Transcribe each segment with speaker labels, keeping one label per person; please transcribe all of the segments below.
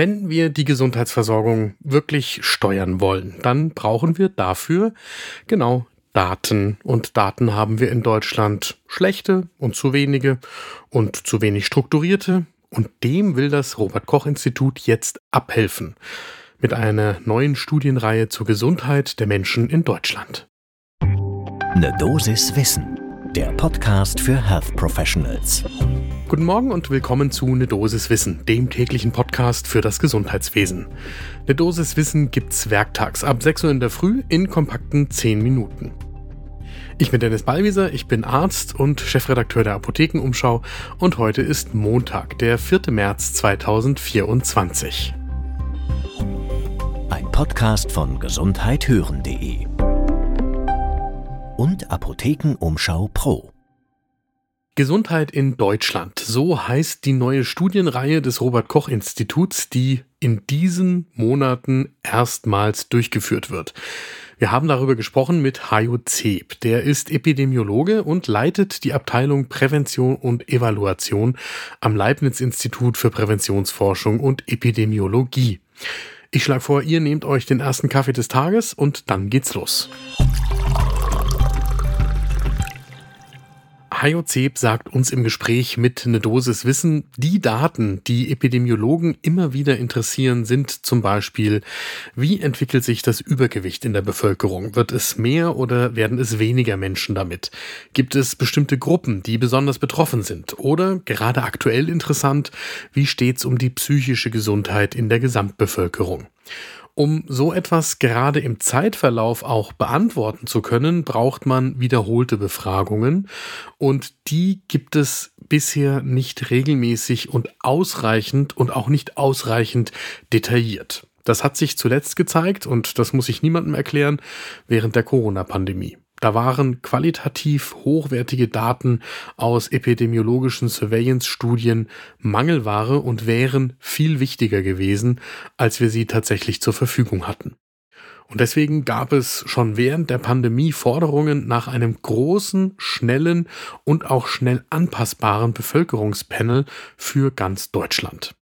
Speaker 1: Wenn wir die Gesundheitsversorgung wirklich steuern wollen, dann brauchen wir dafür genau Daten. Und Daten haben wir in Deutschland schlechte und zu wenige und zu wenig strukturierte. Und dem will das Robert Koch Institut jetzt abhelfen. Mit einer neuen Studienreihe zur Gesundheit der Menschen in Deutschland.
Speaker 2: Eine Dosis Wissen, der Podcast für Health Professionals.
Speaker 1: Guten Morgen und willkommen zu Ne Dosis Wissen, dem täglichen Podcast für das Gesundheitswesen. Ne Dosis Wissen gibt's werktags ab 6 Uhr in der Früh in kompakten 10 Minuten. Ich bin Dennis Ballwieser, ich bin Arzt und Chefredakteur der Apothekenumschau und heute ist Montag, der 4. März 2024.
Speaker 2: Ein Podcast von gesundheithören.de und Apothekenumschau Pro.
Speaker 1: Gesundheit in Deutschland. So heißt die neue Studienreihe des Robert Koch Instituts, die in diesen Monaten erstmals durchgeführt wird. Wir haben darüber gesprochen mit Hajo Zeb. Der ist Epidemiologe und leitet die Abteilung Prävention und Evaluation am Leibniz-Institut für Präventionsforschung und Epidemiologie. Ich schlage vor, ihr nehmt euch den ersten Kaffee des Tages und dann geht's los. Hajo Zeb sagt uns im Gespräch mit eine Dosis Wissen, die Daten, die Epidemiologen immer wieder interessieren, sind zum Beispiel, wie entwickelt sich das Übergewicht in der Bevölkerung? Wird es mehr oder werden es weniger Menschen damit? Gibt es bestimmte Gruppen, die besonders betroffen sind? Oder, gerade aktuell interessant, wie steht's um die psychische Gesundheit in der Gesamtbevölkerung? Um so etwas gerade im Zeitverlauf auch beantworten zu können, braucht man wiederholte Befragungen und die gibt es bisher nicht regelmäßig und ausreichend und auch nicht ausreichend detailliert. Das hat sich zuletzt gezeigt und das muss ich niemandem erklären während der Corona-Pandemie. Da waren qualitativ hochwertige Daten aus epidemiologischen Surveillance-Studien Mangelware und wären viel wichtiger gewesen, als wir sie tatsächlich zur Verfügung hatten. Und deswegen gab es schon während der Pandemie Forderungen nach einem großen, schnellen und auch schnell anpassbaren Bevölkerungspanel für ganz Deutschland.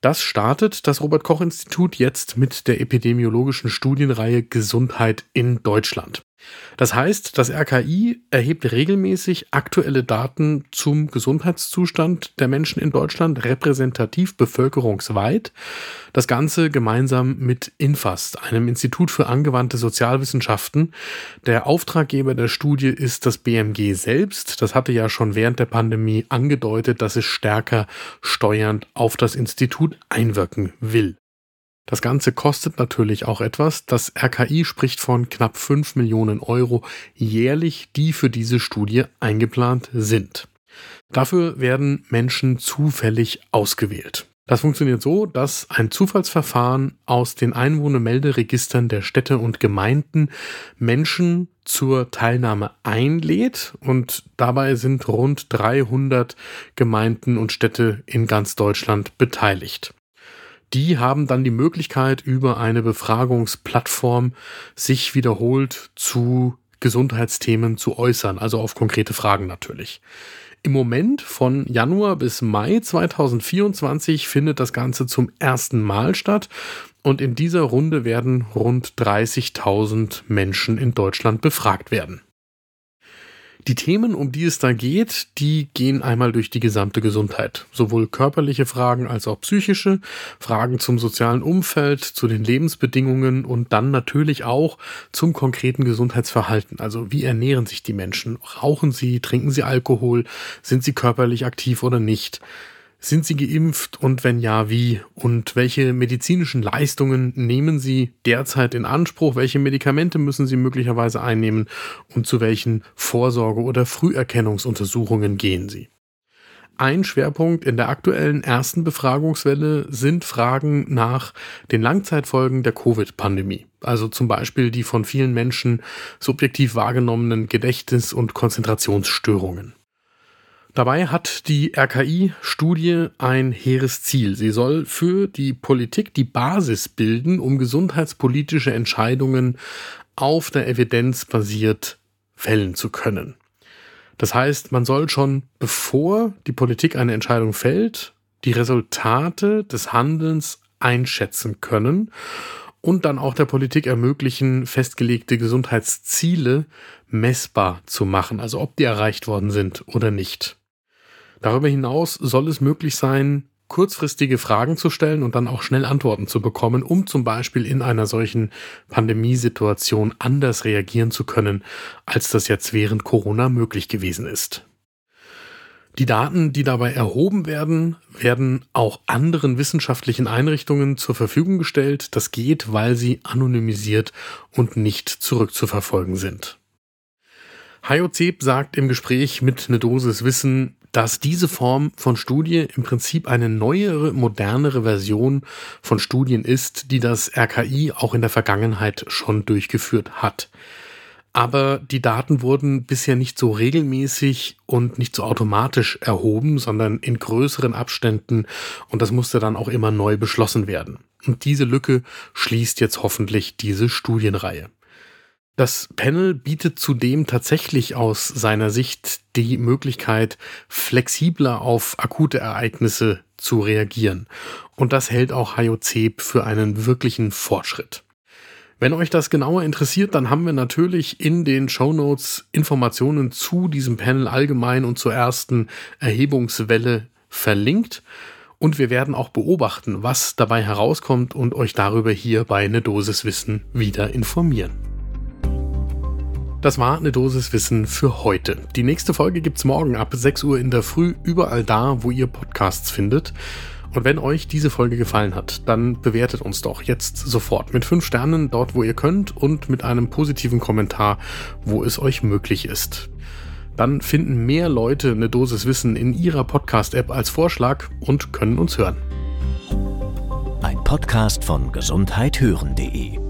Speaker 1: Das startet das Robert Koch Institut jetzt mit der epidemiologischen Studienreihe Gesundheit in Deutschland. Das heißt, das RKI erhebt regelmäßig aktuelle Daten zum Gesundheitszustand der Menschen in Deutschland, repräsentativ bevölkerungsweit. Das Ganze gemeinsam mit INFAST, einem Institut für angewandte Sozialwissenschaften. Der Auftraggeber der Studie ist das BMG selbst. Das hatte ja schon während der Pandemie angedeutet, dass es stärker steuernd auf das Institut einwirken will. Das Ganze kostet natürlich auch etwas. Das RKI spricht von knapp 5 Millionen Euro jährlich, die für diese Studie eingeplant sind. Dafür werden Menschen zufällig ausgewählt. Das funktioniert so, dass ein Zufallsverfahren aus den Einwohnermelderegistern der Städte und Gemeinden Menschen zur Teilnahme einlädt und dabei sind rund 300 Gemeinden und Städte in ganz Deutschland beteiligt die haben dann die Möglichkeit, über eine Befragungsplattform sich wiederholt zu Gesundheitsthemen zu äußern, also auf konkrete Fragen natürlich. Im Moment von Januar bis Mai 2024 findet das Ganze zum ersten Mal statt und in dieser Runde werden rund 30.000 Menschen in Deutschland befragt werden. Die Themen, um die es da geht, die gehen einmal durch die gesamte Gesundheit. Sowohl körperliche Fragen als auch psychische, Fragen zum sozialen Umfeld, zu den Lebensbedingungen und dann natürlich auch zum konkreten Gesundheitsverhalten. Also wie ernähren sich die Menschen? Rauchen sie? Trinken sie Alkohol? Sind sie körperlich aktiv oder nicht? Sind Sie geimpft und wenn ja, wie? Und welche medizinischen Leistungen nehmen Sie derzeit in Anspruch? Welche Medikamente müssen Sie möglicherweise einnehmen? Und zu welchen Vorsorge- oder Früherkennungsuntersuchungen gehen Sie? Ein Schwerpunkt in der aktuellen ersten Befragungswelle sind Fragen nach den Langzeitfolgen der Covid-Pandemie. Also zum Beispiel die von vielen Menschen subjektiv wahrgenommenen Gedächtnis- und Konzentrationsstörungen. Dabei hat die RKI-Studie ein hehres Ziel. Sie soll für die Politik die Basis bilden, um gesundheitspolitische Entscheidungen auf der Evidenz basiert fällen zu können. Das heißt, man soll schon, bevor die Politik eine Entscheidung fällt, die Resultate des Handelns einschätzen können und dann auch der Politik ermöglichen, festgelegte Gesundheitsziele messbar zu machen, also ob die erreicht worden sind oder nicht. Darüber hinaus soll es möglich sein, kurzfristige Fragen zu stellen und dann auch schnell Antworten zu bekommen, um zum Beispiel in einer solchen Pandemiesituation anders reagieren zu können, als das jetzt während Corona möglich gewesen ist. Die Daten, die dabei erhoben werden, werden auch anderen wissenschaftlichen Einrichtungen zur Verfügung gestellt. Das geht, weil sie anonymisiert und nicht zurückzuverfolgen sind. Zeb sagt im Gespräch mit Ne Dosis Wissen, dass diese Form von Studie im Prinzip eine neuere, modernere Version von Studien ist, die das RKI auch in der Vergangenheit schon durchgeführt hat. Aber die Daten wurden bisher nicht so regelmäßig und nicht so automatisch erhoben, sondern in größeren Abständen und das musste dann auch immer neu beschlossen werden. Und diese Lücke schließt jetzt hoffentlich diese Studienreihe. Das Panel bietet zudem tatsächlich aus seiner Sicht die Möglichkeit, flexibler auf akute Ereignisse zu reagieren. Und das hält auch HIOC für einen wirklichen Fortschritt. Wenn euch das genauer interessiert, dann haben wir natürlich in den Show Notes Informationen zu diesem Panel allgemein und zur ersten Erhebungswelle verlinkt. Und wir werden auch beobachten, was dabei herauskommt und euch darüber hier bei eine Dosis Wissen wieder informieren. Das war eine Dosis Wissen für heute. Die nächste Folge gibt's morgen ab 6 Uhr in der Früh überall da, wo ihr Podcasts findet. Und wenn euch diese Folge gefallen hat, dann bewertet uns doch jetzt sofort mit 5 Sternen dort, wo ihr könnt und mit einem positiven Kommentar, wo es euch möglich ist. Dann finden mehr Leute eine Dosis Wissen in ihrer Podcast-App als Vorschlag und können uns hören.
Speaker 2: Ein Podcast von gesundheithören.de